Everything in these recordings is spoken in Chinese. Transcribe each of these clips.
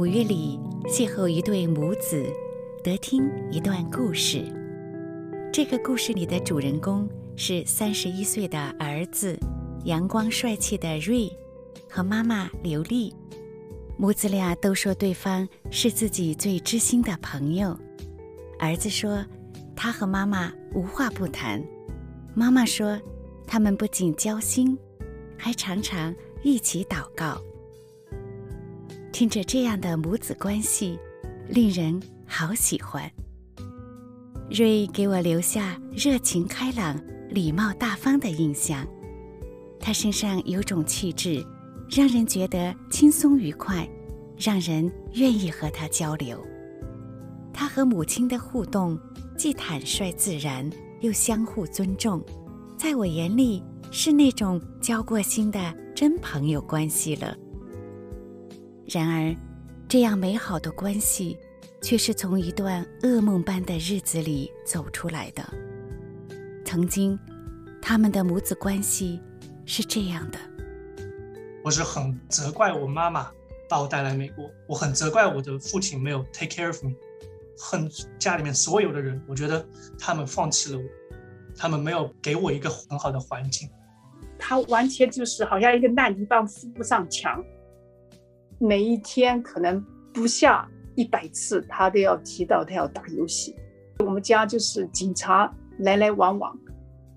五月里邂逅一对母子得听一段故事。这个故事里的主人公是三十一岁的儿子阳光帅气的瑞和妈妈刘丽。母子俩都说对方是自己最知心的朋友。儿子说他和妈妈无话不谈。妈妈说他们不仅交心还常常一起祷告。听着这样的母子关系令人好喜欢。瑞给我留下热情开朗礼貌大方的印象。他身上有种气质让人觉得轻松愉快让人愿意和他交流。他和母亲的互动既坦率自然又相互尊重。在我眼里是那种交过心的真朋友关系了。很责怪我妈妈把我带来美国，我很责怪我的父亲没有 take care of me，恨家里面所有的人，我觉得他们放弃了我，他们没有给我一个很好的环境。他完全就是好像一个烂泥棒扶不上墙。每一天可能不下一百次，他都要提到他要打游戏。我们家就是警察来来往往，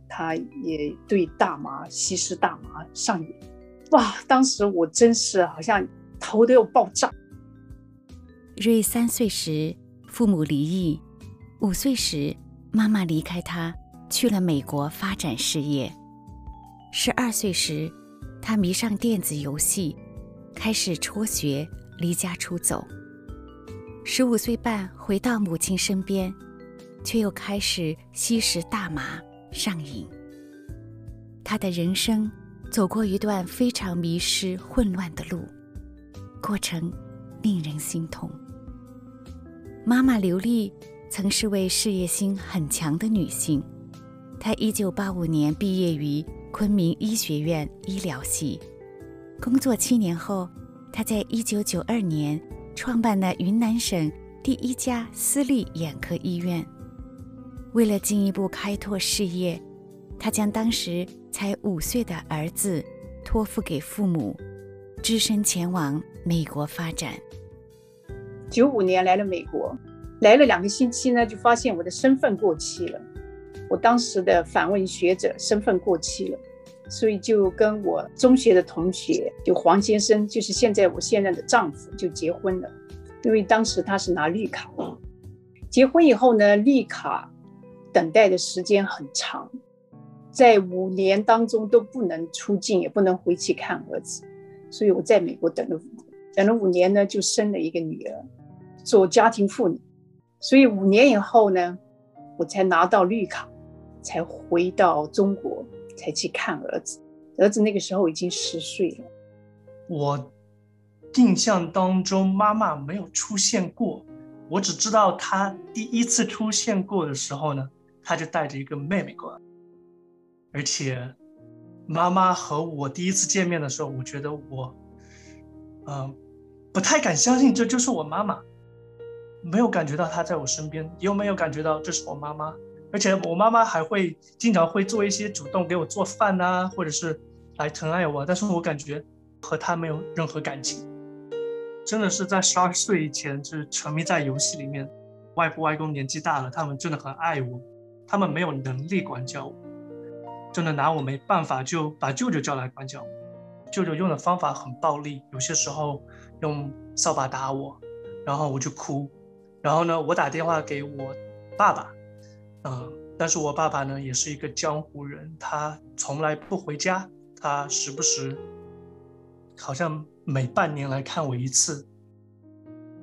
他也对大麻、吸食大麻上瘾。哇，当时我真是好像头都要爆炸。瑞三岁时父母离异，五岁时妈妈离开他去了美国发展事业。十二岁时，他迷上电子游戏。开始辍学，离家出走。十五岁半回到母亲身边，却又开始吸食大麻，上瘾。他的人生走过一段非常迷失、混乱的路，过程令人心痛。妈妈刘丽曾是位事业心很强的女性，她一九八五年毕业于昆明医学院医疗系。工作七年后，他在一九九二年创办了云南省第一家私立眼科医院。为了进一步开拓事业，他将当时才五岁的儿子托付给父母，只身前往美国发展。九五年来了美国，来了两个星期呢，就发现我的身份过期了。我当时的访问学者身份过期了。所以就跟我中学的同学，就黄先生，就是现在我现任的丈夫，就结婚了。因为当时他是拿绿卡，结婚以后呢，绿卡等待的时间很长，在五年当中都不能出境，也不能回去看儿子。所以我在美国等了五年，等了五年呢，就生了一个女儿，做家庭妇女。所以五年以后呢，我才拿到绿卡，才回到中国。才去看儿子，儿子那个时候已经十岁了。我印象当中妈妈没有出现过，我只知道她第一次出现过的时候呢，她就带着一个妹妹过来。而且妈妈和我第一次见面的时候，我觉得我，嗯、不太敢相信这就是我妈妈，没有感觉到她在我身边，又没有感觉到这是我妈妈。而且我妈妈还会经常会做一些主动给我做饭呐、或者是来疼爱我，但是我感觉和她没有任何感情。真的是在十二岁以前就是沉迷在游戏里面，外婆外公年纪大了，他们真的很爱我，他们没有能力管教我，真的拿我没办法，就把舅舅叫来管教我。舅舅用的方法很暴力，有些时候用扫把打我，然后我就哭，然后呢，我打电话给我爸爸。嗯，但是我爸爸呢，也是一个江湖人，他从来不回家，他时不时，好像每半年来看我一次。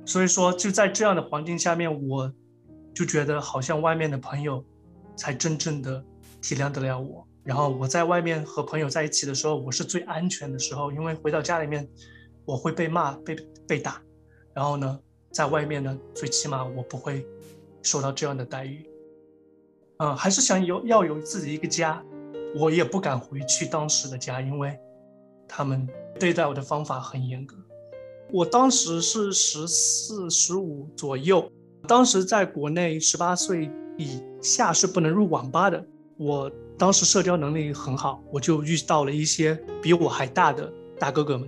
所以说，就在这样的环境下面，我就觉得好像外面的朋友才真正的体谅得了我。然后我在外面和朋友在一起的时候，我是最安全的时候，因为回到家里面，我会被骂、被被打，然后呢，在外面呢，最起码我不会受到这样的待遇。嗯，还是想有要有自己一个家，我也不敢回去当时的家，因为他们对待我的方法很严格。我当时是十四、十五左右，当时在国内十八岁以下是不能入网吧的。我当时社交能力很好，我就遇到了一些比我还大的大哥哥们，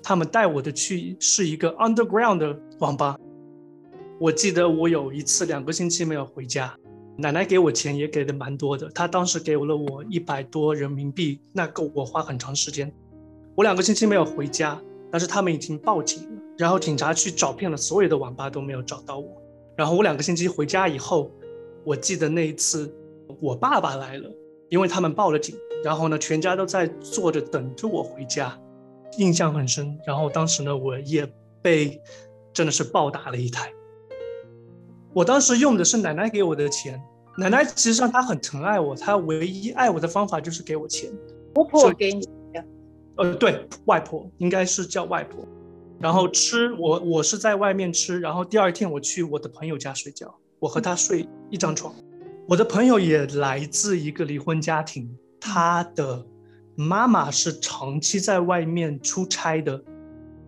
他们带我的去是一个 underground 的网吧。我记得我有一次两个星期没有回家，奶奶给我钱也给的蛮多的，她当时给了我一百多人民币，那够我花很长时间。我两个星期没有回家。但是他们已经报警了，然后警察去找遍了所有的网吧都没有找到我。然后我两个星期回家以后，我记得那一次我爸爸来了，因为他们报了警。然后呢，全家都在坐着等着我回家，印象很深。然后当时呢，我也被真的是暴打了一台。我当时用的是奶奶给我的钱，奶奶其实上她很疼爱我，她唯一爱我的方法就是给我钱。婆婆给你。呃，对外婆应该是叫外婆，然后吃我我是在外面吃，然后第二天我去我的朋友家睡觉，我和他睡一张床。我的朋友也来自一个离婚家庭，他的妈妈是长期在外面出差的，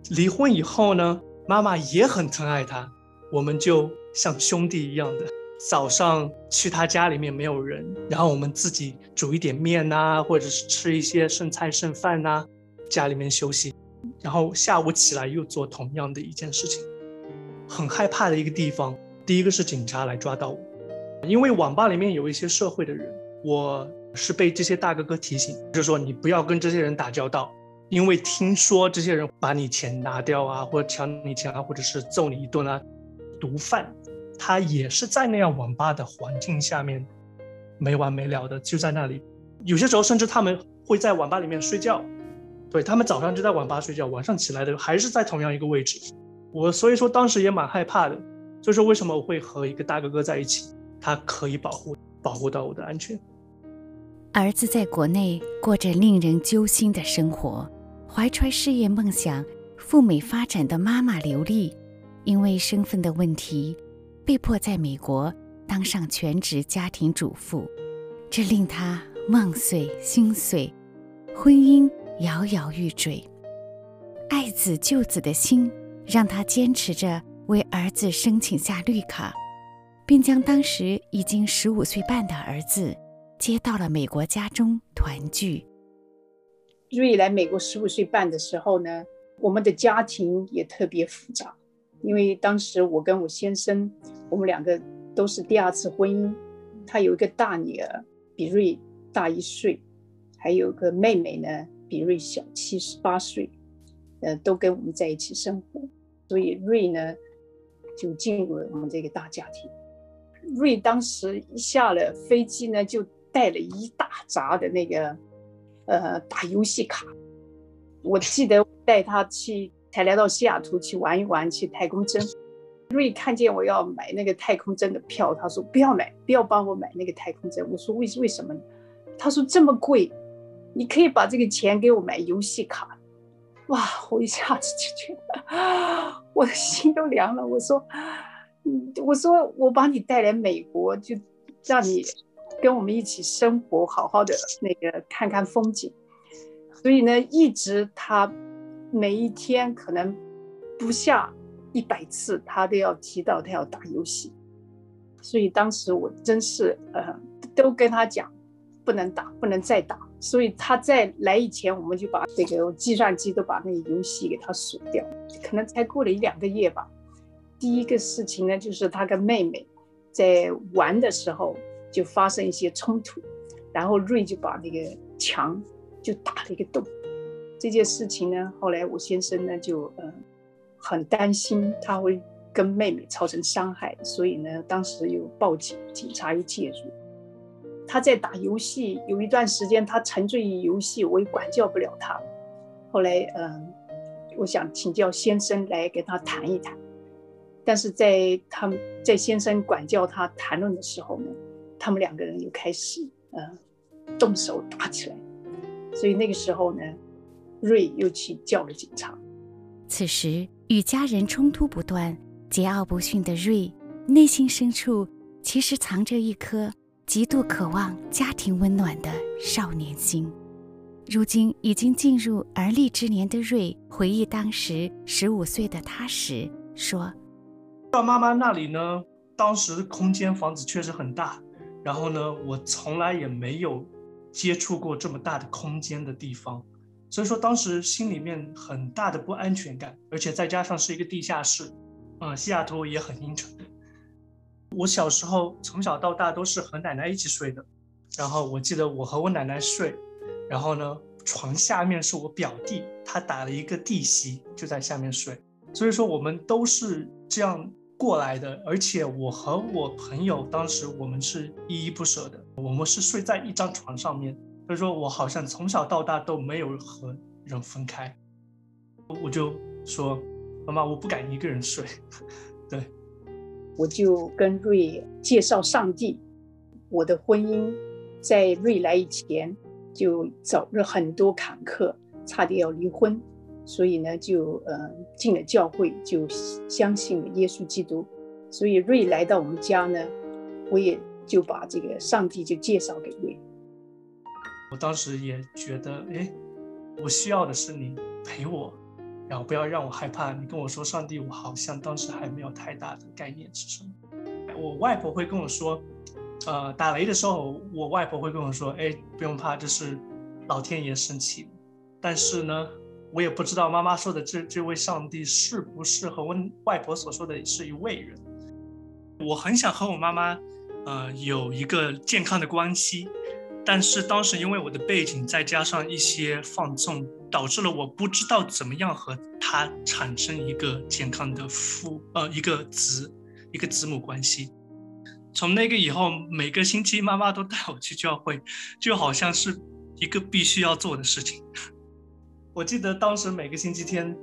离婚以后呢，妈妈也很疼爱他，我们就像兄弟一样的，早上去他家里面没有人，然后我们自己煮一点面呐，或者是吃一些剩菜剩饭呐。家里面休息，然后下午起来又做同样的一件事情，很害怕的一个地方。第一个是警察来抓到我，因为网吧里面有一些社会的人，我是被这些大哥哥提醒，就是说你不要跟这些人打交道，因为听说这些人把你钱拿掉啊，或者抢你钱啊，或者是揍你一顿啊。毒贩他也是在那样网吧的环境下面没完没了的就在那里，有些时候甚至他们会在网吧里面睡觉。对，他们早上就在网吧睡觉，晚上起来的还是在同样一个位置。我所以说当时也蛮害怕的，就是为什么我会和一个大哥哥在一起，他可以保护保护到我的安全。儿子在国内过着令人揪心的生活，怀揣事业梦想赴美发展的妈妈刘丽，因为身份的问题，被迫在美国当上全职家庭主妇，这令她梦碎心碎，婚姻。摇摇欲坠，爱子救子的心让他坚持着为儿子申请下绿卡，并将当时已经十五岁半的儿子接到了美国家中团聚。瑞来美国十五岁半的时候呢，我们的家庭也特别复杂，因为当时我跟我先生，我们两个都是第二次婚姻，他有一个大女儿比瑞大一岁，还有个妹妹呢。比瑞小七十八岁，呃，都跟我们在一起生活，所以瑞呢就进入了我们这个大家庭。瑞当时一下了飞机呢，就带了一大扎的那个呃打游戏卡。我记得带他去，才来到西雅图去玩一玩，去太空针。瑞看见我要买那个太空针的票，他说不要买，不要帮我买那个太空针。我说为为什么？他说这么贵。你可以把这个钱给我买游戏卡，哇！我一下子就觉得，我的心都凉了。我说，我说我把你带来美国，就让你跟我们一起生活，好好的那个看看风景。所以呢，一直他每一天可能不下一百次，他都要提到他要打游戏。所以当时我真是呃，都跟他讲，不能打，不能再打。所以他在来以前，我们就把这个计算机都把那个游戏给他锁掉。可能才过了一两个月吧。第一个事情呢，就是他跟妹妹在玩的时候就发生一些冲突，然后瑞就把那个墙就打了一个洞。这件事情呢，后来我先生呢就呃很担心他会跟妹妹造成伤害，所以呢当时又报警，警察又介入。他在打游戏，有一段时间他沉醉于游戏，我也管教不了他。后来，嗯，我想请教先生来跟他谈一谈。但是在他们在先生管教他谈论的时候呢，他们两个人又开始嗯动手打起来。所以那个时候呢，瑞又去叫了警察。此时与家人冲突不断、桀骜不驯的瑞，内心深处其实藏着一颗极度渴望家庭温暖的少年心，如今已经进入而立之年的瑞回忆当时十五岁的他时说：“到妈妈那里呢，当时空间房子确实很大，然后呢，我从来也没有接触过这么大的空间的地方，所以说当时心里面很大的不安全感，而且再加上是一个地下室，嗯，西雅图也很阴沉。我小时候从小到大都是和奶奶一起睡的，然后我记得我和我奶奶睡。”然后呢，床下面是我表弟，他打了一个地席，就在下面睡。所以说我们都是这样过来的。而且我和我朋友当时我们是依依不舍的，我们是睡在一张床上面。所以说我好像从小到大都没有和人分开。我就说，妈妈，我不敢一个人睡。对，我就跟瑞介绍上帝。我的婚姻在瑞来以前。就走了很多坎坷，差点要离婚，所以呢，就呃进了教会，就相信了耶稣基督。所以瑞来到我们家呢，我也就把这个上帝就介绍给瑞。我当时也觉得，哎，我需要的是你陪我，然后不要让我害怕。你跟我说上帝，我好像当时还没有太大的概念是什么。我外婆会跟我说。呃，打雷的时候，我外婆会跟我说：“哎，不用怕，这是老天爷生气。”但是呢，我也不知道妈妈说的这这位上帝是不是和我外婆所说的是一位人。我很想和我妈妈，呃，有一个健康的关系，但是当时因为我的背景再加上一些放纵，导致了我不知道怎么样和他产生一个健康的父，呃，一个子，一个子母关系。从那个以后，每个星期妈妈都带我去教会，就好像是一个必须要做的事情。我记得当时每个星期天，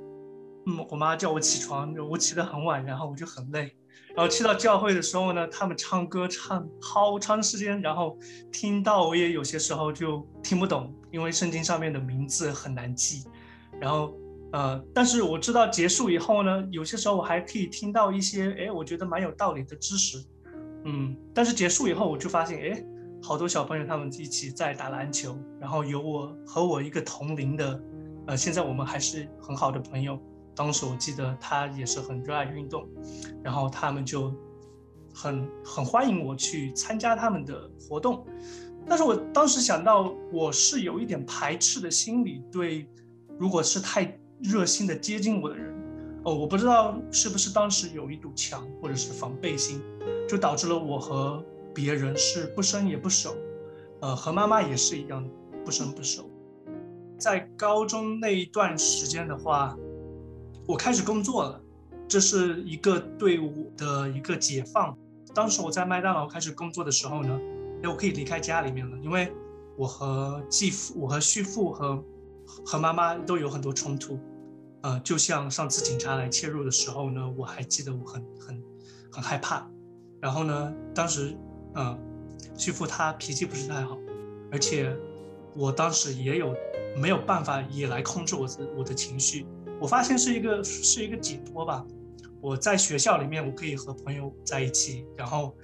嗯，我妈叫我起床，我起得很晚，然后我就很累。然后去到教会的时候呢，他们唱歌唱好长时间，然后听到我也有些时候就听不懂，因为圣经上面的名字很难记。然后，呃，但是我知道结束以后呢，有些时候我还可以听到一些，哎，我觉得蛮有道理的知识。嗯，但是结束以后，我就发现，哎，好多小朋友他们一起在打篮球，然后有我和我一个同龄的，呃，现在我们还是很好的朋友。当时我记得他也是很热爱运动，然后他们就很很欢迎我去参加他们的活动。但是我当时想到，我是有一点排斥的心理，对，如果是太热心的接近我的人，哦，我不知道是不是当时有一堵墙或者是防备心。就导致了我和别人是不生也不熟，呃，和妈妈也是一样不生不熟。在高中那一段时间的话，我开始工作了，这是一个对我的一个解放。当时我在麦当劳开始工作的时候呢，我可以离开家里面了，因为我和继父、我和续父和和妈妈都有很多冲突，呃，就像上次警察来切入的时候呢，我还记得我很很很害怕。然后呢，当时，嗯，续父他脾气不是太好，而且我当时也有没有办法也来控制我自我的情绪。我发现是一个是一个解脱吧。我在学校里面，我可以和朋友在一起，然后，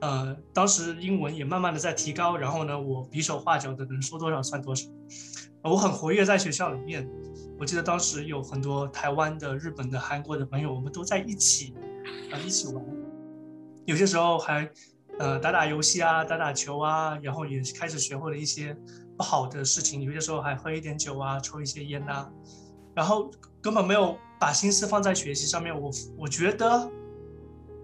呃，当时英文也慢慢的在提高，然后呢，我比手画脚的能说多少算多少。我很活跃在学校里面，我记得当时有很多台湾的、日本的、韩国的朋友，我们都在一起，啊，一起玩。有些时候还，呃，打打游戏啊，打打球啊，然后也开始学会了一些不好的事情。有些时候还喝一点酒啊，抽一些烟呐，然后根本没有把心思放在学习上面。我我觉得，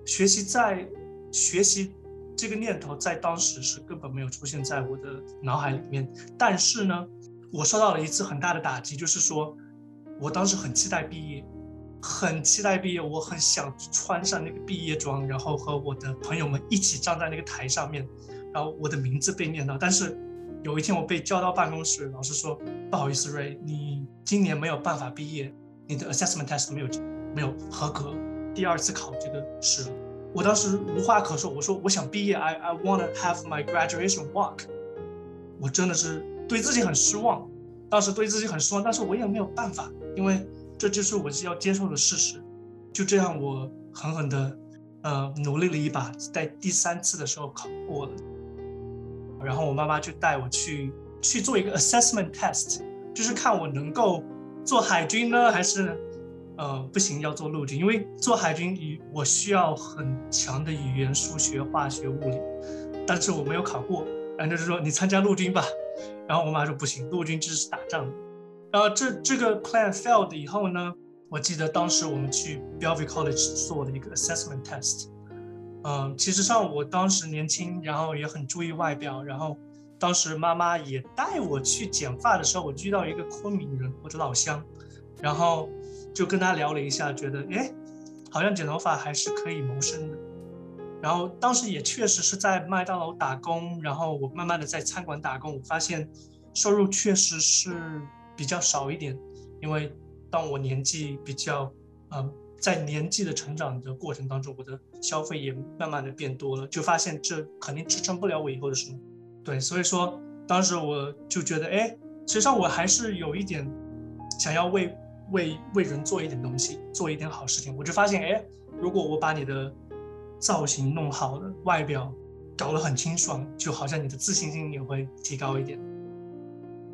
学习在学习这个念头在当时是根本没有出现在我的脑海里面。但是呢，我受到了一次很大的打击，就是说我当时很期待毕业。很期待毕业，我很想穿上那个毕业装，然后和我的朋友们一起站在那个台上面，然后我的名字被念到。但是有一天我被叫到办公室，老师说：“不好意思，Ray，你今年没有办法毕业，你的 assessment test 没有没有合格，第二次考这个试。”我当时无话可说，我说：“我想毕业，I I wanna have my graduation walk。”我真的是对自己很失望，当时对自己很失望，但是我也没有办法，因为。这就是我是要接受的事实，就这样，我狠狠的，呃，努力了一把，在第三次的时候考过了。然后我妈妈就带我去去做一个 assessment test，就是看我能够做海军呢，还是呃不行要做陆军，因为做海军我需要很强的语言、数学、化学、物理，但是我没有考过，然后就是说你参加陆军吧，然后我妈说不行，陆军就是打仗。然后这这个 plan failed 以后呢，我记得当时我们去 Bellevue College 做的一个 assessment test。嗯，其实上我当时年轻，然后也很注意外表，然后当时妈妈也带我去剪发的时候，我遇到一个昆明人，我的老乡，然后就跟他聊了一下，觉得哎，好像剪头发还是可以谋生的。然后当时也确实是在麦当劳打工，然后我慢慢的在餐馆打工，我发现收入确实是比较少一点，因为当我年纪比较，嗯。在年纪的成长的过程当中，我的消费也慢慢的变多了，就发现这肯定支撑不了我以后的生活。对，所以说当时我就觉得，哎，实际上我还是有一点想要为为为人做一点东西，做一点好事情。我就发现，哎，如果我把你的造型弄好了，外表搞得很清爽，就好像你的自信心也会提高一点。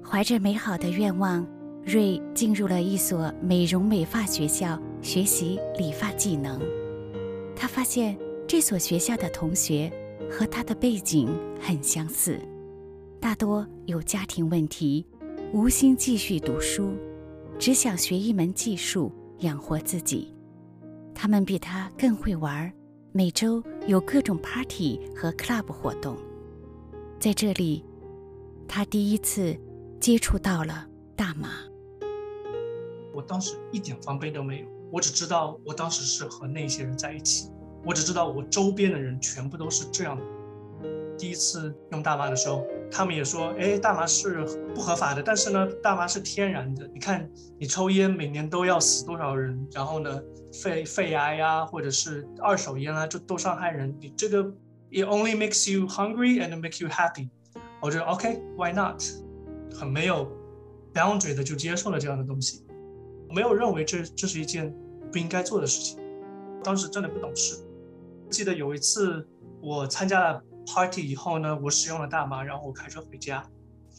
怀着美好的愿望，瑞进入了一所美容美发学校。学习理发技能，他发现这所学校的同学和他的背景很相似，大多有家庭问题，无心继续读书，只想学一门技术养活自己。他们比他更会玩，每周有各种 party 和 club 活动。在这里，他第一次接触到了大麻。我当时一点防备都没有。我只知道我当时是和那些人在一起，我只知道我周边的人全部都是这样的。第一次用大麻的时候，他们也说：“哎，大麻是不合法的，但是呢，大麻是天然的。你看，你抽烟每年都要死多少人，然后呢，肺肺癌呀，或者是二手烟啊，就都伤害人。你这个，it only makes you hungry and make you happy。”我觉得 OK，why not？很没有 boundary 的就接受了这样的东西。没有认为这这是一件不应该做的事情，当时真的不懂事。记得有一次我参加了 party 以后呢，我使用了大麻，然后我开车回家，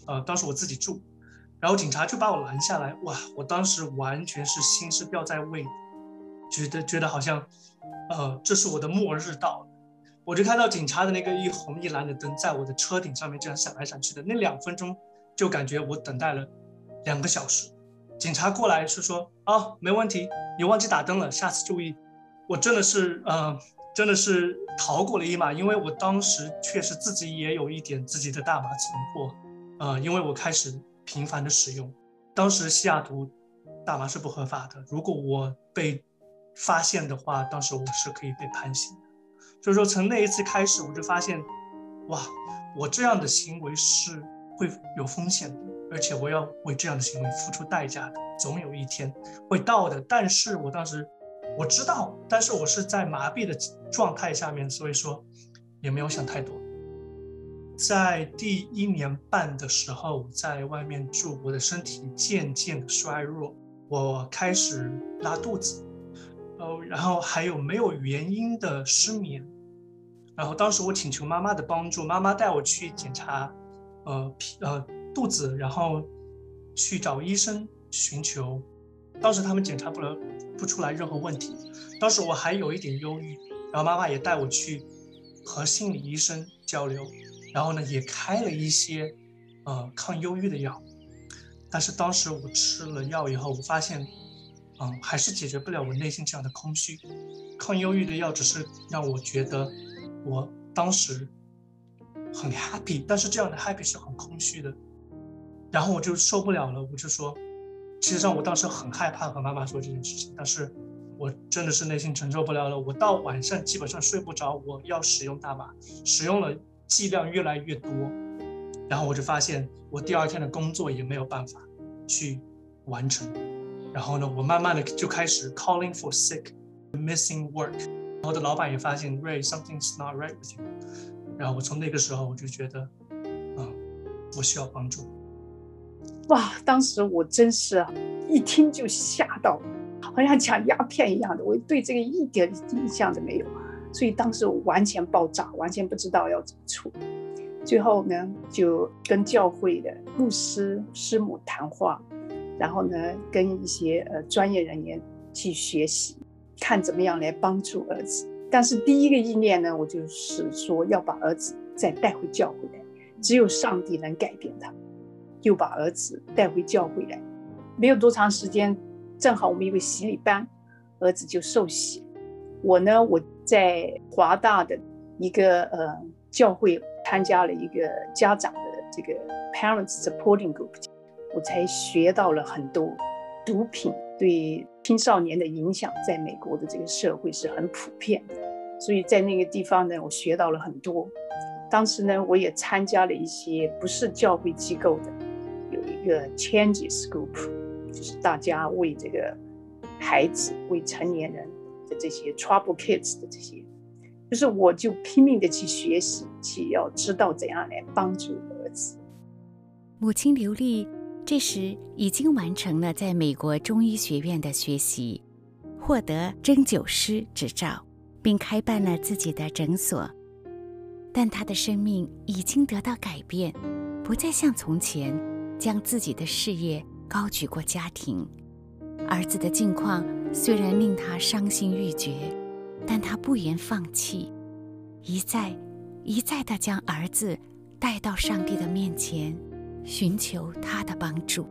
呃，当时我自己住，然后警察就把我拦下来，哇，我当时完全是心是吊在胃，觉得觉得好像，呃，这是我的末日到了。我就看到警察的那个一红一蓝的灯在我的车顶上面这样闪来闪去的，那两分钟就感觉我等待了两个小时。警察过来是说啊、没问题，你忘记打灯了，下次注意。我真的是，呃，真的是逃过了一马，因为我当时确实自己也有一点自己的大麻存货，呃，因为我开始频繁的使用。当时西雅图大麻是不合法的，如果我被发现的话，当时我是可以被判刑的。所以说，从那一次开始，我就发现，哇，我这样的行为是会有风险的。而且我要为这样的行为付出代价的，总有一天会到的。但是我当时我知道，但是我是在麻痹的状态下面，所以说也没有想太多。在第一年半的时候，在外面住，我的身体渐渐的衰弱，我开始拉肚子，呃，然后还有没有原因的失眠。然后当时我请求妈妈的帮助，妈妈带我去检查，呃，皮，呃。肚子，然后去找医生寻求，当时他们检查不了不出来任何问题。当时我还有一点忧郁，然后妈妈也带我去和心理医生交流，然后呢也开了一些呃抗忧郁的药。但是当时我吃了药以后，我发现，嗯、还是解决不了我内心这样的空虚。抗忧郁的药只是让我觉得我当时很 happy，但是这样的 happy 是很空虚的。然后我就受不了了，我就说，其实上我当时很害怕和妈妈说这件事情，但是我真的是内心承受不了了。我到晚上基本上睡不着，我要使用大麻，使用了剂量越来越多，然后我就发现我第二天的工作也没有办法去完成。然后呢，我慢慢的就开始 calling for sick, missing work。然后我的老板也发现 Ray something's not right with you。然后我从那个时候我就觉得，嗯，我需要帮助。哇！当时我真是啊，一听就吓到，好像抢鸦片一样的。我对这个一点印象都没有，所以当时我完全爆炸，完全不知道要怎么处理。最后呢，就跟教会的牧师师母谈话，然后呢，跟一些呃专业人员去学习，看怎么样来帮助儿子。但是第一个意念呢，我就是说要把儿子再带回教会来，只有上帝能改变他。又把儿子带回教会来，没有多长时间，正好我们有个洗礼班，儿子就受洗。我呢，我在华大的一个呃教会参加了一个家长的这个 Parents Supporting Group，我才学到了很多毒品对青少年的影响，在美国的这个社会是很普遍的，所以在那个地方呢，我学到了很多。当时呢，我也参加了一些不是教会机构的。一个 Changes Group，就是大家为这个孩子、为成年人的这些 Trouble Kids 的这些，就是我就拼命的去学习，去要知道怎样来帮助儿子。母亲刘丽这时已经完成了在美国中医学院的学习，获得针灸师执照，并开办了自己的诊所。但她的生命已经得到改变，不再像从前。将自己的事业高举过家庭，儿子的境况虽然令他伤心欲绝，但他不言放弃，一再一再地将儿子带到上帝的面前，寻求他的帮助。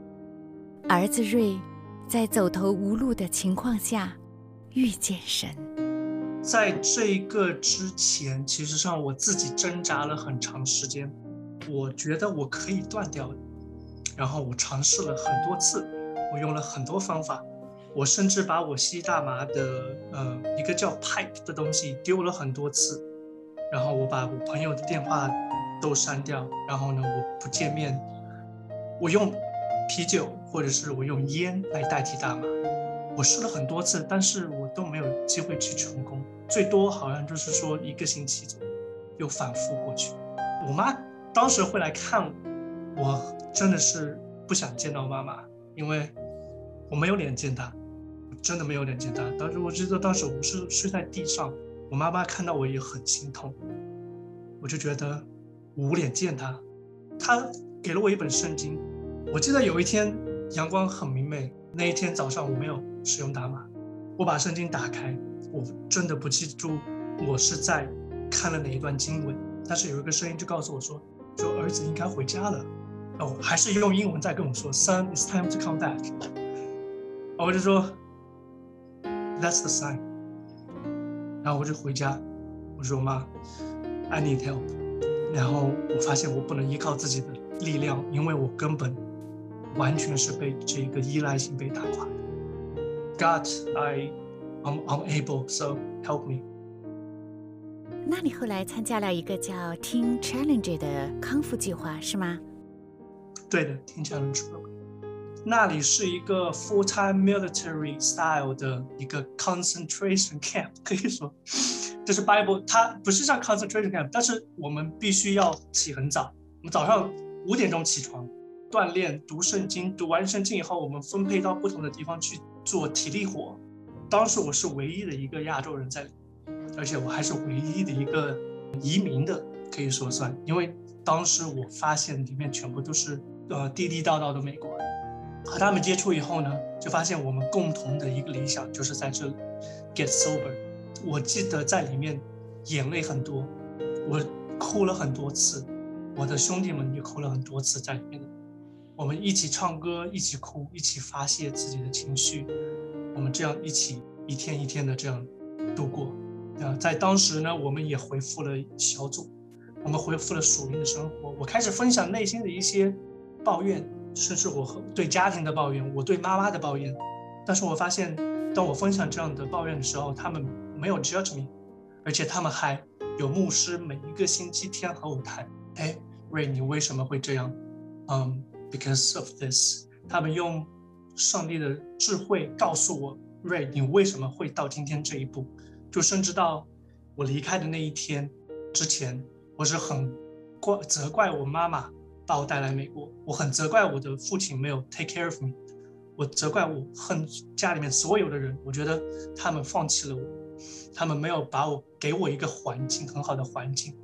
儿子瑞在走投无路的情况下遇见神。在这个之前，其实上我自己挣扎了很长时间，我觉得我可以断掉。然后我尝试了很多次，我用了很多方法，我甚至把我吸大麻的呃一个叫 pipe 的东西丢了很多次，然后我把我朋友的电话都删掉，然后呢我不见面，我用啤酒或者是我用烟来代替大麻，我试了很多次，但是我都没有机会去成功，最多好像就是说一个星期左右又反复过去，我妈当时会来看我我。真的是不想见到妈妈，因为我没有脸见她，真的没有脸见她。当时我记得当时我是睡在地上，我妈妈看到我也很心痛，我就觉得无脸见她。她给了我一本圣经，我记得有一天阳光很明媚，那一天早上我没有使用打码，我把圣经打开，我真的不记住我是在看了哪一段经文，但是有一个声音就告诉我说，说儿子应该回家了。哦，还是用英文在跟我说，Son, it's time to come back。我就说，That's the sign。然后我就回家，我说妈，I need help。然后我发现我不能依靠自己的力量，因为我根本完全是被这个依赖性被打垮。God, I, I'm unable, so help me。那你后来参加了一个叫 Teen Challenge 的康复计划，是吗？ 对的，听起来很出位。那里是一个 full-time military style 的一个 concentration camp，可以说，就是 Bible，它不是像 concentration camp，但是我们必须要起很早。我们早上五点钟起床，锻炼读圣经，读完圣经以后，我们分配到不同的地方去做体力活。当时我是唯一的一个亚洲人在里，而且我还是唯一的一个移民的，可以说算，因为当时我发现里面全部都是。呃，地地道道的美国人，和他们接触以后呢，就发现我们共同的一个理想就是在这里 get sober。我记得在里面眼泪很多，我哭了很多次，我的兄弟们也哭了很多次在里面。我们一起唱歌，一起哭，一起发泄自己的情绪。我们这样一起一天一天的这样度过。啊，在当时呢，我们也恢复了小组，我们恢复了属灵的生活。我开始分享内心的一些。抱怨，甚至我和对家庭的抱怨，我对妈妈的抱怨，但是我发现，当我分享这样的抱怨的时候，他们没有 judge me，而且他们还有牧师每一个星期天和我谈，哎，Ray，你为什么会这样？嗯、，because of this，他们用上帝的智慧告诉我，Ray，你为什么会到今天这一步？就甚至到我离开的那一天之前，我是很怪责怪我妈妈。把我带来美国，我很责怪我的父亲没有 take care of me，我责怪我恨家里面所有的人，我觉得他们放弃了我，他们没有把我给我一个环境很好的环境。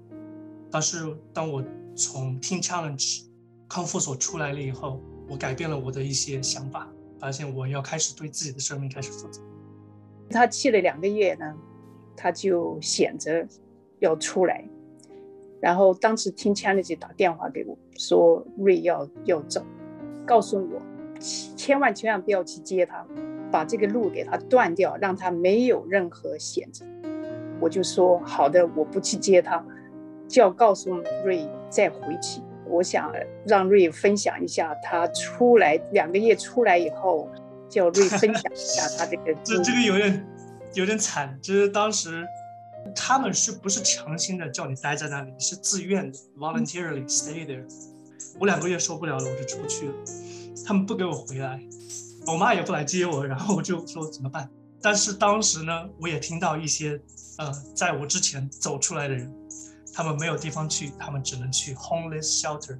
但是当我从 Teen Challenge 康复所出来了以后，我改变了我的一些想法，发现我要开始对自己的生命开始负责。他去了两个月呢，他就选择要出来，然后当时 Teen Challenge 打电话给我说瑞要要走，告诉我千万千万不要去接他，把这个路给他断掉，让他没有任何选择。我就说好的，我不去接他，就要告诉瑞再回去。我想让瑞分享一下他出来两个月出来以后，叫瑞分享一下他这个。这这个有点有点惨，就是当时他们是不是强行的叫你待在那里？是自愿的，voluntarily stay there。我两个月受不了了，我就出去了。他们不给我回来，我妈也不来接我，然后我就说怎么办？但是当时呢，我也听到一些。呃，在我之前走出来的人，他们没有地方去，他们只能去 homeless shelter。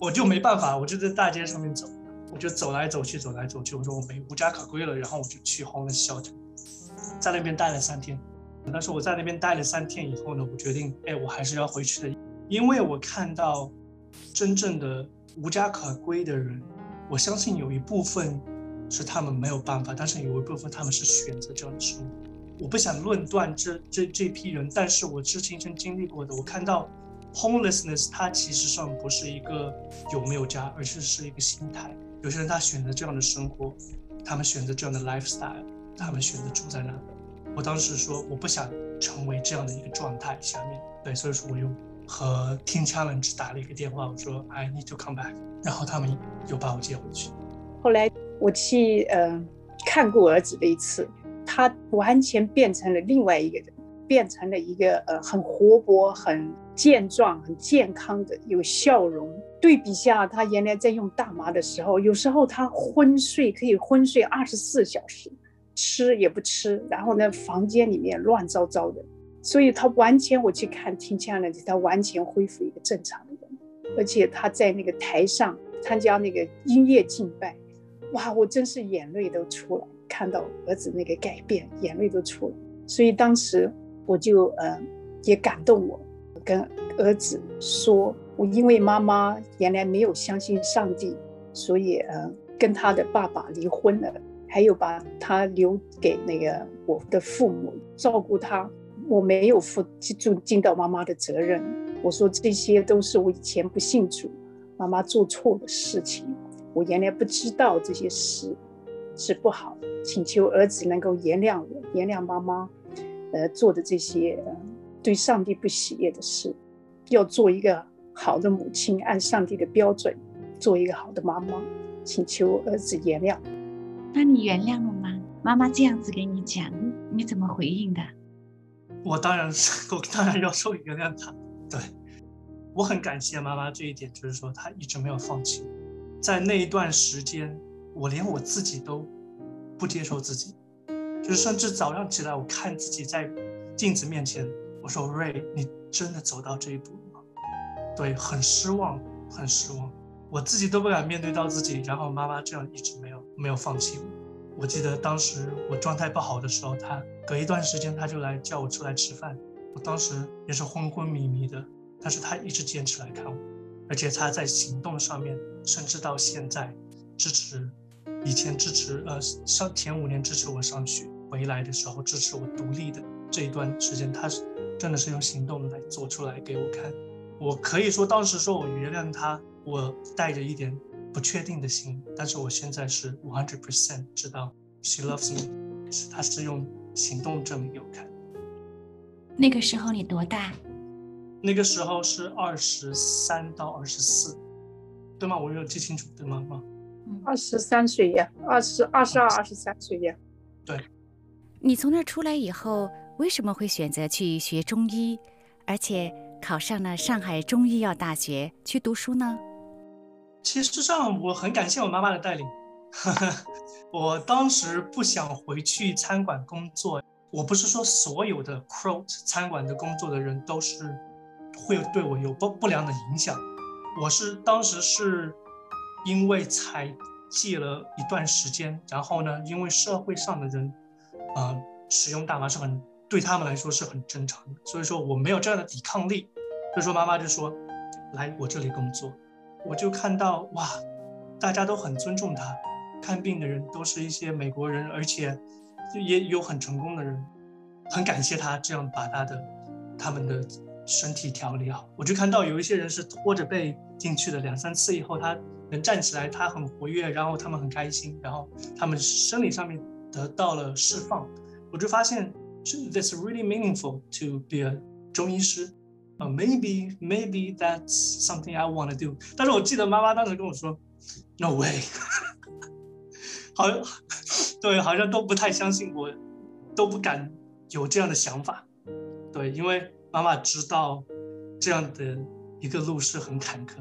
我就没办法，我就在大街上面走，我就走来走去，走来走去。我说我没无家可归了，然后我就去 homeless shelter，在那边待了三天。但是我在那边待了三天以后呢，我决定，哎，我还是要回去的，因为我看到真正的无家可归的人，我相信有一部分是他们没有办法，但是有一部分他们是选择这样的生活。我不想论断这这这批人，但是我是亲身经历过的。我看到 homelessness 它其实上不是一个有没有家，而是是一个心态。有些人他选择这样的生活，他们选择这样的 lifestyle，他们选择住在那里。我当时说我不想成为这样的一个状态下面，对，所以说我又和 Teen Challenge 打了一个电话，我说 I need to come back，然后他们又把我接回去。后来我去呃看过儿子的一次。他完全变成了另外一个人，变成了一个呃很活泼、很健壮、很健康的，有笑容。对比下，他原来在用大麻的时候，有时候他昏睡可以昏睡二十四小时，吃也不吃，然后呢，房间里面乱糟糟的。所以他完全，我去看听见了，他完全恢复一个正常的人，而且他在那个台上参加那个音乐敬拜，哇，我真是眼泪都出来。看到儿子那个改变，眼泪都出来，所以当时我就呃也感动我，跟儿子说，我因为妈妈原来没有相信上帝，所以呃跟他的爸爸离婚了，还有把他留给那个我的父母照顾他，我没有负尽尽到妈妈的责任。我说这些都是我以前不信主，妈妈做错的事情，我原来不知道这些事是不好。请求儿子能够原谅我，原谅妈妈，呃，做的这些对上帝不喜悦的事，要做一个好的母亲，按上帝的标准做一个好的妈妈。请求儿子原谅。那你原谅了吗？妈妈这样子给你讲，你怎么回应的？我当然是，我当然要说原谅他。对，我很感谢妈妈这一点，就是说她一直没有放弃。在那一段时间，我连我自己都。不接受自己，就是甚至早上起来，我看自己在镜子面前，我说：“Ray，你真的走到这一步了吗？”对，很失望，很失望，我自己都不敢面对到自己。然后妈妈这样一直没没有放弃我。我记得当时我状态不好的时候，他隔一段时间他就来叫我出来吃饭。我当时也是昏昏迷迷的，但是他一直坚持来看我，而且他在行动上面，甚至到现在支持。以前支持呃上前五年支持我上学，回来的时候支持我独立的这一段时间，他是真的是用行动来做出来给我看。我可以说当时说我原谅他，我带着一点不确定的心，但是我现在是 one hundred percent 知道 she loves me，是他是用行动证明给我看。那个时候你多大？那个时候是二十三到二十四，对吗？我没有记清楚，对吗？吗？二十三岁呀，二十二十二、二十三岁呀。对，你从那儿出来以后，为什么会选择去学中医，而且考上了上海中医药大学去读书呢？其实上我很感谢我妈妈的带领。我当时不想回去餐馆工作，我不是说所有的 quote 餐馆的工作的人都是会对我有不不良的影响。我是当时是。因为才戒了一段时间，然后呢，因为社会上的人，呃，使用大麻是很对他们来说是很正常的，所以说我没有这样的抵抗力，所以说妈妈就说，来我这里工作，我就看到哇，大家都很尊重他，看病的人都是一些美国人，而且也有很成功的人，很感谢他这样把他的他们的身体调理好。我就看到有一些人是拖着背进去的，两三次以后他能站起来，他很活跃，然后他们很开心，然后他们生理上面得到了释放。我就发现，That's really meaningful to be a 中医师。Uh, maybe maybe that's something I want to do。但是我记得妈妈当时跟我说，No way，好，对，好像都不太相信我，都不敢有这样的想法。对，因为妈妈知道这样的一个路是很坎坷。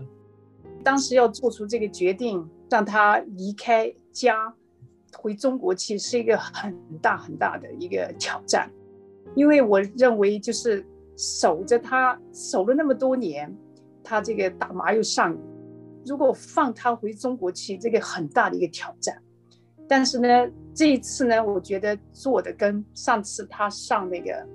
当时要做出这个决定，让他离开家回中国，去是一个很大很大的一个挑战，因为我认为就是。守着他守了那么多年，他这个打麻又上瘾。如果放他回中国去，这个很大的一个挑战。但是呢，这一次呢，我觉得做的跟上次他上那个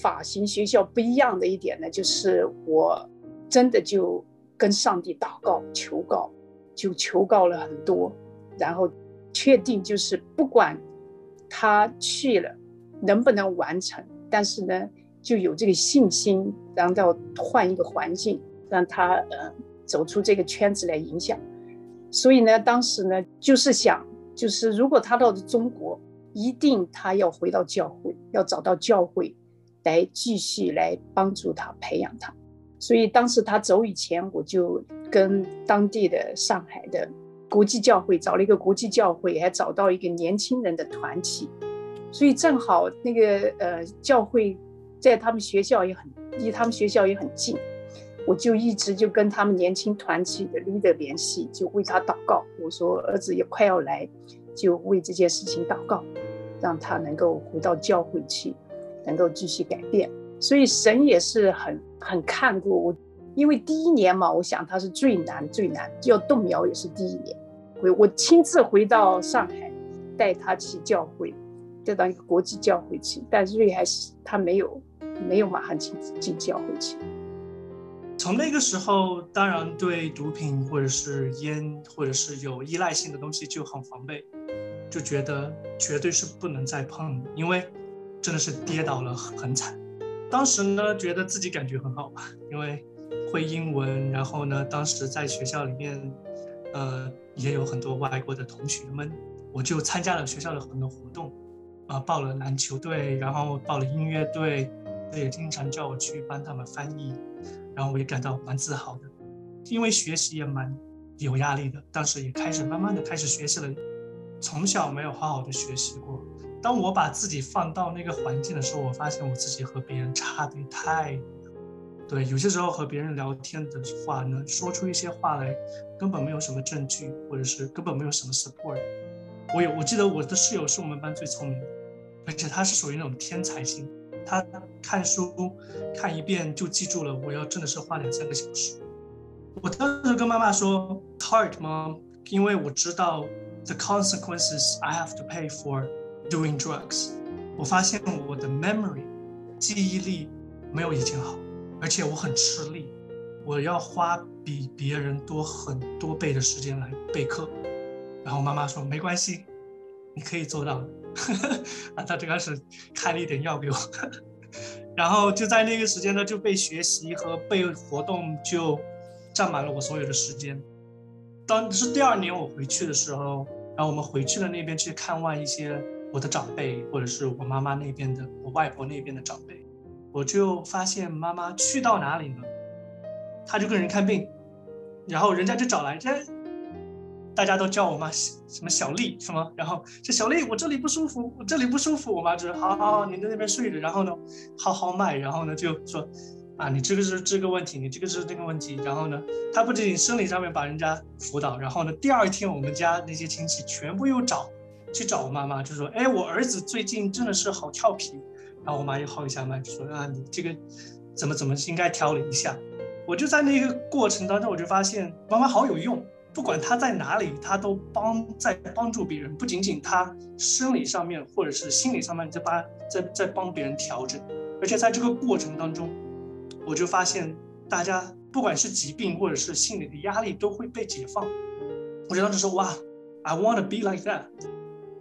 发型学校不一样的一点呢，就是我真的就跟上帝祷告求告，就求告了很多，然后确定就是不管他去了能不能完成，但是呢。就有这个信心，让他换一个环境，让他呃走出这个圈子来影响。所以呢，当时呢就是想，就是如果他到了中国，一定他要回到教会，要找到教会来继续来帮助他培养他。所以当时他走以前，我就跟当地的上海的国际教会找了一个国际教会，还找到一个年轻人的团体。所以正好那个呃教会。在他们学校也很离他们学校也很近，我就一直就跟他们年轻团体的 leader 联系，就为他祷告。我说儿子也快要来，就为这件事情祷告，让他能够回到教会去，能够继续改变。所以神也是很很看过我，因为第一年嘛，我想他是最难最难，要动摇也是第一年。我我亲自回到上海，带他去教会，带到一个国际教会去，但是瑞还是他没有。没有马上进进教会去。从那个时候，当然对毒品或者是烟或者是有依赖性的东西就很防备，就觉得绝对是不能再碰的，因为真的是跌倒了很惨。当时呢，觉得自己感觉很好吧，因为会英文，然后呢，当时在学校里面，呃，也有很多外国的同学们，我就参加了学校的很多活动，啊、报了篮球队，然后报了音乐队。也经常叫我去帮他们翻译，然后我也感到蛮自豪的，因为学习也蛮有压力的。当时也开始慢慢的开始学习了，从小没有好好的学习过。当我把自己放到那个环境的时候，我发现我自己和别人差别太，对，有些时候和别人聊天的话呢，说出一些话来根本没有什么证据，或者是根本没有什么 support。我有，我记得我的室友是我们班最聪明的，而且他是属于那种天才型。他看书看一遍就记住了，我要真的是花两三个小时。我当时跟妈妈说，Tired mom，因为我知道 the consequences I have to pay for doing drugs。我发现我的 memory 记忆力没有以前好，而且我很吃力，我要花比别人多很多倍的时间来备课。然后妈妈说没关系，你可以做到的。啊，他就开始开了一点药给我，然后就在那个时间呢，就被学习和被活动就占满了我所有的时间。当是第二年我回去的时候，然后我们回去了那边去看望一些我的长辈，或者是我妈妈那边的，我外婆那边的长辈，我就发现妈妈去到哪里呢？她就跟人看病，然后人家就找来这。大家都叫我妈什么小丽什么，然后这小丽，我这里不舒服，我这里不舒服。我妈就说好好好，你在那边睡着，然后呢，好好卖，然后呢就说啊，你这个是这个问题，你这个是这个问题。然后呢，她不仅生理上面把人家辅导，然后呢，第二天我们家那些亲戚全部又找去找我妈妈，就说哎，我儿子最近真的是好调皮。然后我妈又号一下麦，就说啊，你这个怎么怎么应该调理一下。我就在那个过程当中，我就发现妈妈好有用。不管他在哪里，他都帮在帮助别人，不仅仅他生理上面或者是心理上面在帮在在帮别人调整，而且在这个过程当中，我就发现大家不管是疾病或者是心理的压力都会被解放。我就当时说哇，I want to be like that。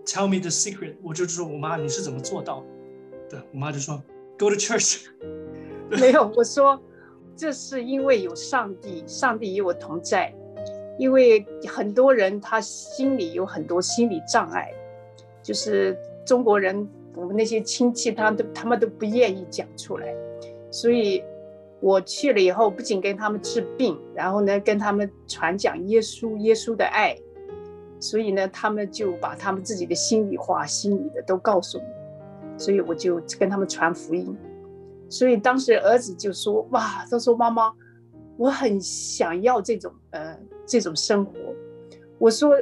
Tell me the secret。我就说我妈你是怎么做到的？对，我妈就说 Go to church。没有，我说这是因为有上帝，上帝与我同在。因为很多人他心里有很多心理障碍，就是中国人，我们那些亲戚他都他们都不愿意讲出来，所以我去了以后，不仅跟他们治病，然后呢跟他们传讲耶稣耶稣的爱，所以呢他们就把他们自己的心里话、心里的都告诉我，所以我就跟他们传福音。所以当时儿子就说：“哇，他说妈妈，我很想要这种呃。”这种生活，我说，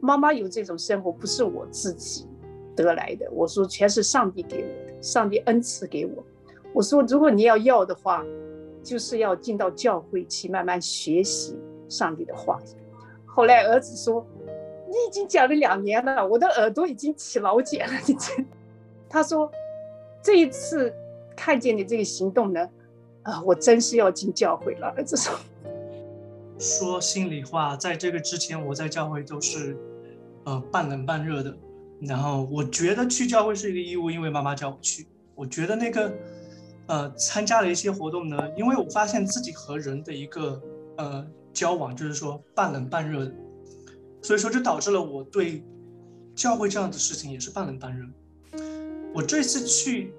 妈妈有这种生活不是我自己得来的，我说全是上帝给我的，上帝恩赐给我。我说，如果你要要的话，就是要进到教会去慢慢学习上帝的话。后来儿子说，你已经讲了两年了，我的耳朵已经起老茧了。你这，他说，这一次看见你这个行动呢，啊，我真是要进教会了。儿子说。说心里话，在这个之前，我在教会都是，呃，半冷半热的。然后我觉得去教会是一个义务，因为妈妈叫我去。我觉得那个，呃，参加了一些活动呢，因为我发现自己和人的一个，呃，交往就是说半冷半热的，所以说就导致了我对教会这样的事情也是半冷半热。我这次去，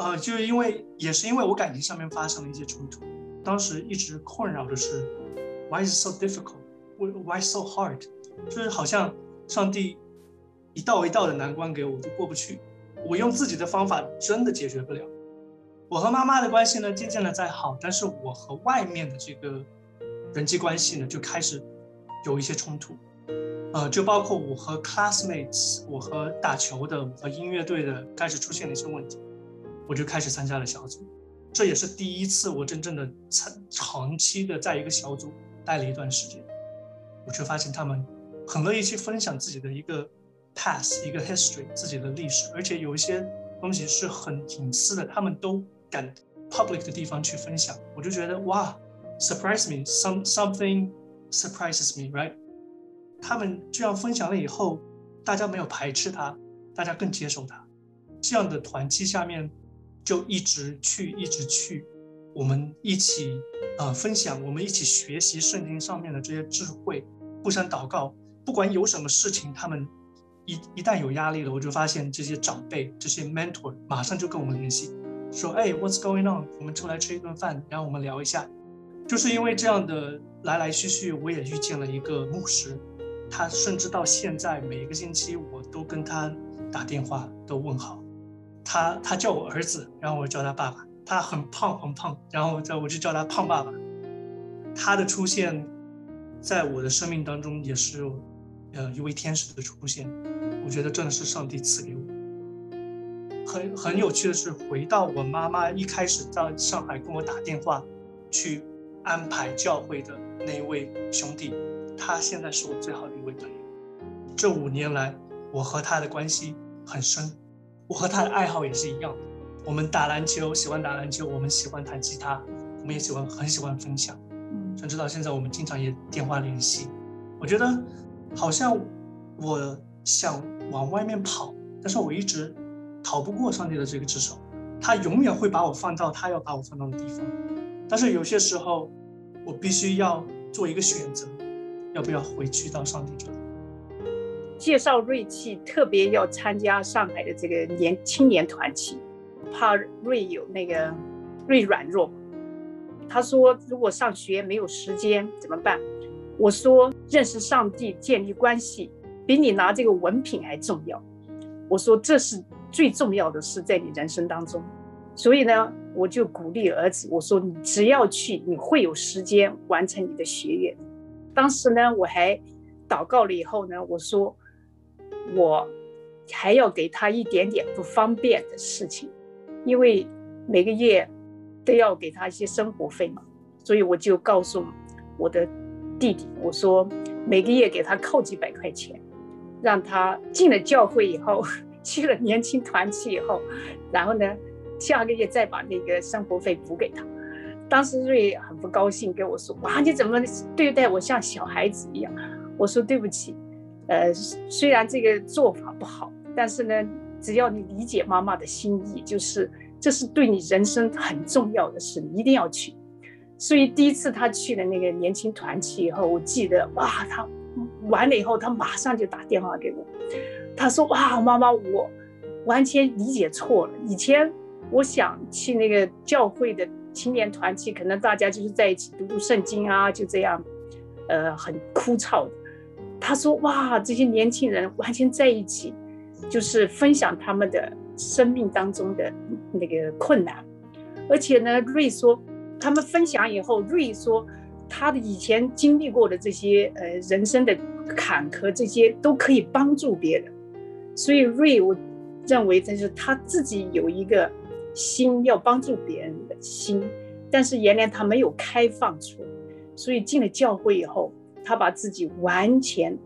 呃，就是因为也是因为我感情上面发生了一些冲突，当时一直困扰的是。Why is it so difficult? Why so hard? 就是好像上帝一道一道的难关给我，我就过不去。我用自己的方法真的解决不了。我和妈妈的关系呢，渐渐的在好，但是我和外面的这个人际关系呢，就开始有一些冲突。呃，就包括我和 classmates，我和打球的，我和音乐队的，开始出现了一些问题，我就开始参加了小组。这也是第一次我真正的长长期的在一个小组。待了一段时间，我却发现他们很乐意去分享自己的一个 past，一个 history，自己的历史，而且有一些东西是很隐私的，他们都敢 public 的地方去分享，我就觉得哇，surprise me，some something surprises me，right？他们这样分享了以后，大家没有排斥他，大家更接受他，这样的团契下面就一直去，一直去，我们一起。呃，分享我们一起学习圣经上面的这些智慧，互相祷告。不管有什么事情，他们一一旦有压力了，我就发现这些长辈、这些 mentor 马上就跟我们联系，说：“哎，what's going on？我们出来吃一顿饭，然后我们聊一下。”就是因为这样的来来去去，我也遇见了一个牧师，他甚至到现在每一个星期我都跟他打电话，都问好。他他叫我儿子，然后我叫他爸爸。他很胖很胖，然后在我就叫他胖爸爸。他的出现，在我的生命当中也是，呃，一位天使的出现。我觉得真的是上帝赐给我。很很有趣的是，回到我妈妈一开始到上海跟我打电话，去安排教会的那一位兄弟，他现在是我最好的一位朋友。这五年来，我和他的关系很深，我和他的爱好也是一样。我们打篮球，喜欢打篮球；我们喜欢弹吉他，我们也喜欢，很喜欢分享。嗯，甚至到现在，我们经常也电话联系。我觉得，好像我想往外面跑，但是我一直逃不过上帝的这个之手。他永远会把我放到他要把我放到的地方，但是有些时候，我必须要做一个选择，要不要回去到上帝这里？介绍瑞气，特别要参加上海的这个年青年团体。怕瑞有那个瑞软弱，他说如果上学没有时间怎么办？我说认识上帝、建立关系，比你拿这个文凭还重要。我说这是最重要的事在你人生当中，所以呢，我就鼓励儿子，我说你只要去，你会有时间完成你的学业。当时呢，我还祷告了以后呢，我说我还要给他一点点不方便的事情。因为每个月都要给他一些生活费嘛，所以我就告诉我的弟弟，我说每个月给他扣几百块钱，让他进了教会以后，去了年轻团契以后，然后呢，下个月再把那个生活费补给他。当时瑞很不高兴，跟我说：“哇，你怎么对待我像小孩子一样？”我说：“对不起，呃，虽然这个做法不好，但是呢，只要你理解妈妈的心意，就是这是对你人生很重要的事，你一定要去。”所以第一次他去了那个年轻团契以后，我记得哇，他完了以后，他马上就打电话给我，他说：“哇，妈妈，我完全理解错了，以前我想去那个教会的。”青年团契可能大家就是在一起读读圣经啊，就这样，呃，很枯燥的。他说：“哇，这些年轻人完全在一起，就是分享他们的生命当中的那个困难。而且呢，瑞说他们分享以后，瑞说他的以前经历过的这些呃人生的坎坷，这些都可以帮助别人。所以瑞，我认为这是他自己有一个。”心要帮助别人的心，但是原来他没有开放出来，所以进了教会以后，他把自己完全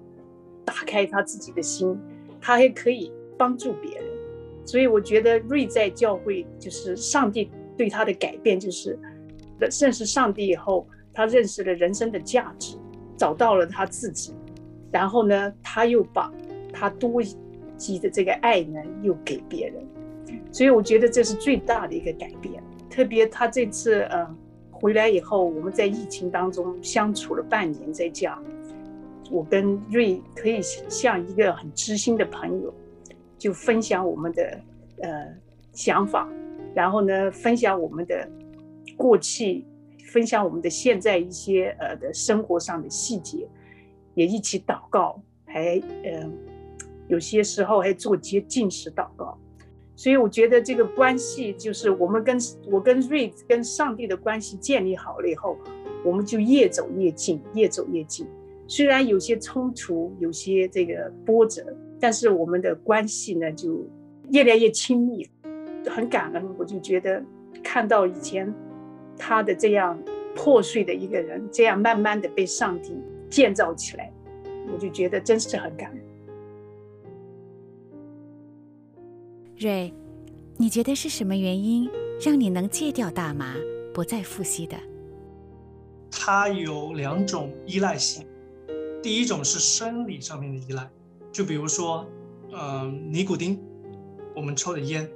打开他自己的心，他还可以帮助别人。所以我觉得瑞在教会就是上帝对他的改变，就是认识上帝以后，他认识了人生的价值，找到了他自己，然后呢，他又把他多积的这个爱呢，又给别人。所以我觉得这是最大的一个改变，特别他这次呃回来以后，我们在疫情当中相处了半年在家，我跟瑞可以像一个很知心的朋友，就分享我们的呃想法，然后呢分享我们的过去，分享我们的现在一些呃的生活上的细节，也一起祷告，还呃有些时候还做些禁食祷告。所以我觉得这个关系就是我们跟我跟瑞跟上帝的关系建立好了以后，我们就越走越近，越走越近。虽然有些冲突，有些这个波折，但是我们的关系呢就越来越亲密，很感恩。我就觉得看到以前他的这样破碎的一个人，这样慢慢的被上帝建造起来，我就觉得真是很感恩。瑞，你觉得是什么原因让你能戒掉大麻，不再复吸的？它有两种依赖性，第一种是生理上面的依赖，就比如说，嗯、尼古丁，我们抽的烟，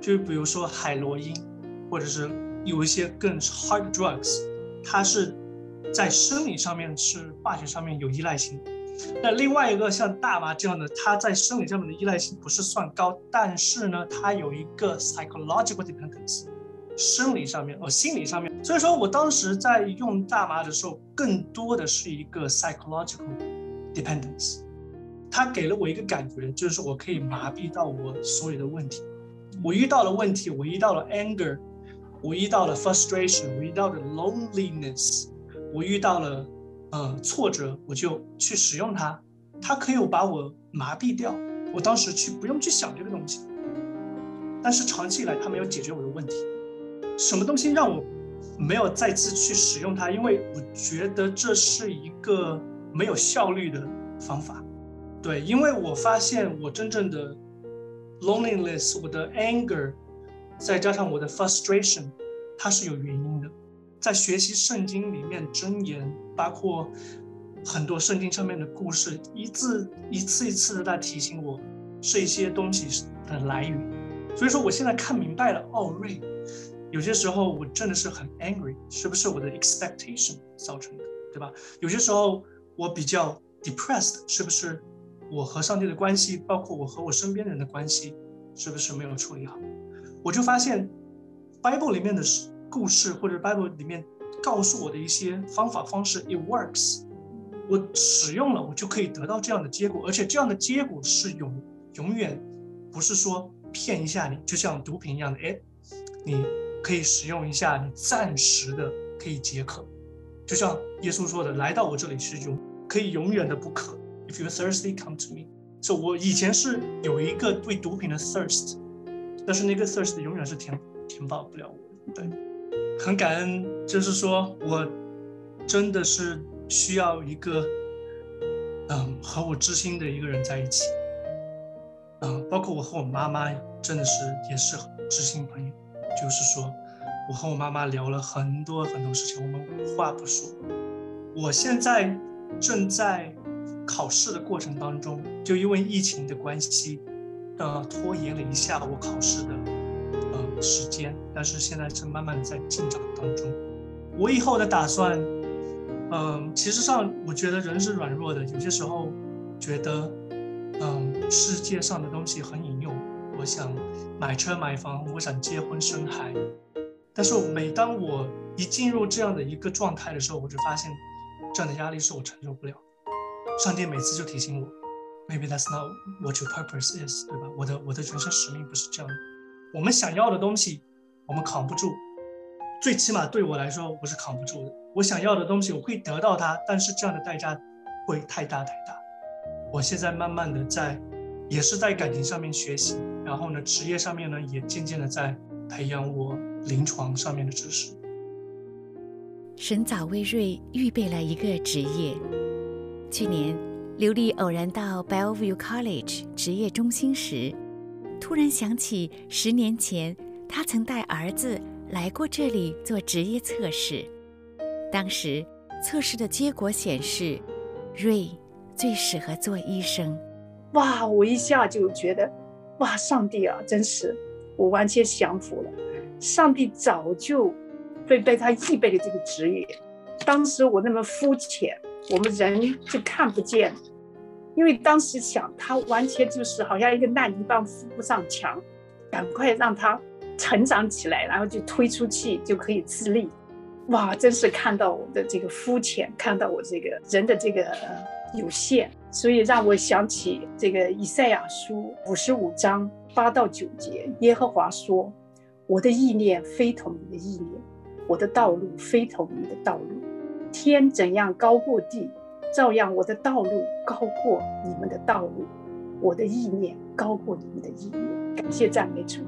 就比如说海洛因，或者是有一些更 hard drugs，它是在生理上面是化学上面有依赖性。那另外一个像大麻这样的，它在生理上面的依赖性不是算高，但是呢，它有一个 psychological dependence，生理上面哦，心理上面。所以说我当时在用大麻的时候，更多的是一个 psychological dependence，它给了我一个感觉，就是我可以麻痹到我所有的问题。我遇到了问题，我遇到了 anger，我遇到了 frustration，我遇到了 loneliness，我遇到了。呃，挫折我就去使用它，它可以把我麻痹掉。我当时去不用去想这个东西，但是长期以来它没有解决我的问题。什么东西让我没有再次去使用它？因为我觉得这是一个没有效率的方法。对，因为我发现我真正的 loneliness，我的 anger，再加上我的 frustration，它是有原因。在学习圣经里面箴言，包括很多圣经上面的故事，一字一次一次的在提醒我这些东西的来源。所以说，我现在看明白了。哦，瑞，有些时候我真的是很 angry，是不是我的 expectation 造成的，对吧？有些时候我比较 depressed，是不是我和上帝的关系，包括我和我身边人的关系，是不是没有处理好？我就发现 Bible 里面的是。故事或者 Bible 里面告诉我的一些方法方式，it works，我使用了，我就可以得到这样的结果，而且这样的结果是永永远不是说骗一下你，就像毒品一样的，哎，你可以使用一下，你暂时的可以解渴，就像耶稣说的，来到我这里是永可以永远的不渴。If you thirsty, come to me。所以我以前是有一个对毒品的 thirst，但是那个 thirst 永远是填填饱不了我，对。很感恩，就是说我真的是需要一个，嗯，和我知心的一个人在一起，嗯，包括我和我妈妈真的是也是知心朋友，就是说，我和我妈妈聊了很多很多事情，我们无话不说。我现在正在考试的过程当中，就因为疫情的关系，呃，拖延了一下我考试的时间，但是现在是慢慢的在进展当中。我以后的打算，嗯、其实上我觉得人是软弱的，有些时候觉得，嗯、世界上的东西很引诱，我想买车买房，我想结婚生孩。但是每当我一进入这样的一个状态的时候，我就发现这样的压力是我承受不了。上帝每次就提醒我，Maybe that's not what your purpose is，对吧？我的我的人生使命不是这样的。我们想要的东西，我们扛不住。最起码对我来说，我是扛不住的。我想要的东西，我会得到它，但是这样的代价会太大太大。我现在慢慢的在，也是在感情上面学习，然后呢，职业上面呢，也渐渐的在培养我。临床上面的知识。神早为瑞预备了一个职业。去年，刘丽偶然到 Bellevue College 职业中心时，突然想起十年前他曾带儿子来过这里做职业测试。当时测试的结果显示，瑞最适合做医生。哇！我一下就觉得，哇！上帝啊，真是我完全降服了。上帝早就会被他预备的这个职业，当时我那么肤浅，我们人就看不见，因为当时想他完全就是好像一个烂泥巴扶不上墙，赶快让他成长起来，然后就推出去就可以自立。哇，真是看到我的这个肤浅，看到我这个人的这个有限，所以让我想起这个以赛亚书五十五章八到九节，耶和华说。我的意念非同你的意念，我的道路非同你的道路。天怎样高过地，照样我的道路高过你们的道路，我的意念高过你们的意念。感谢赞美主。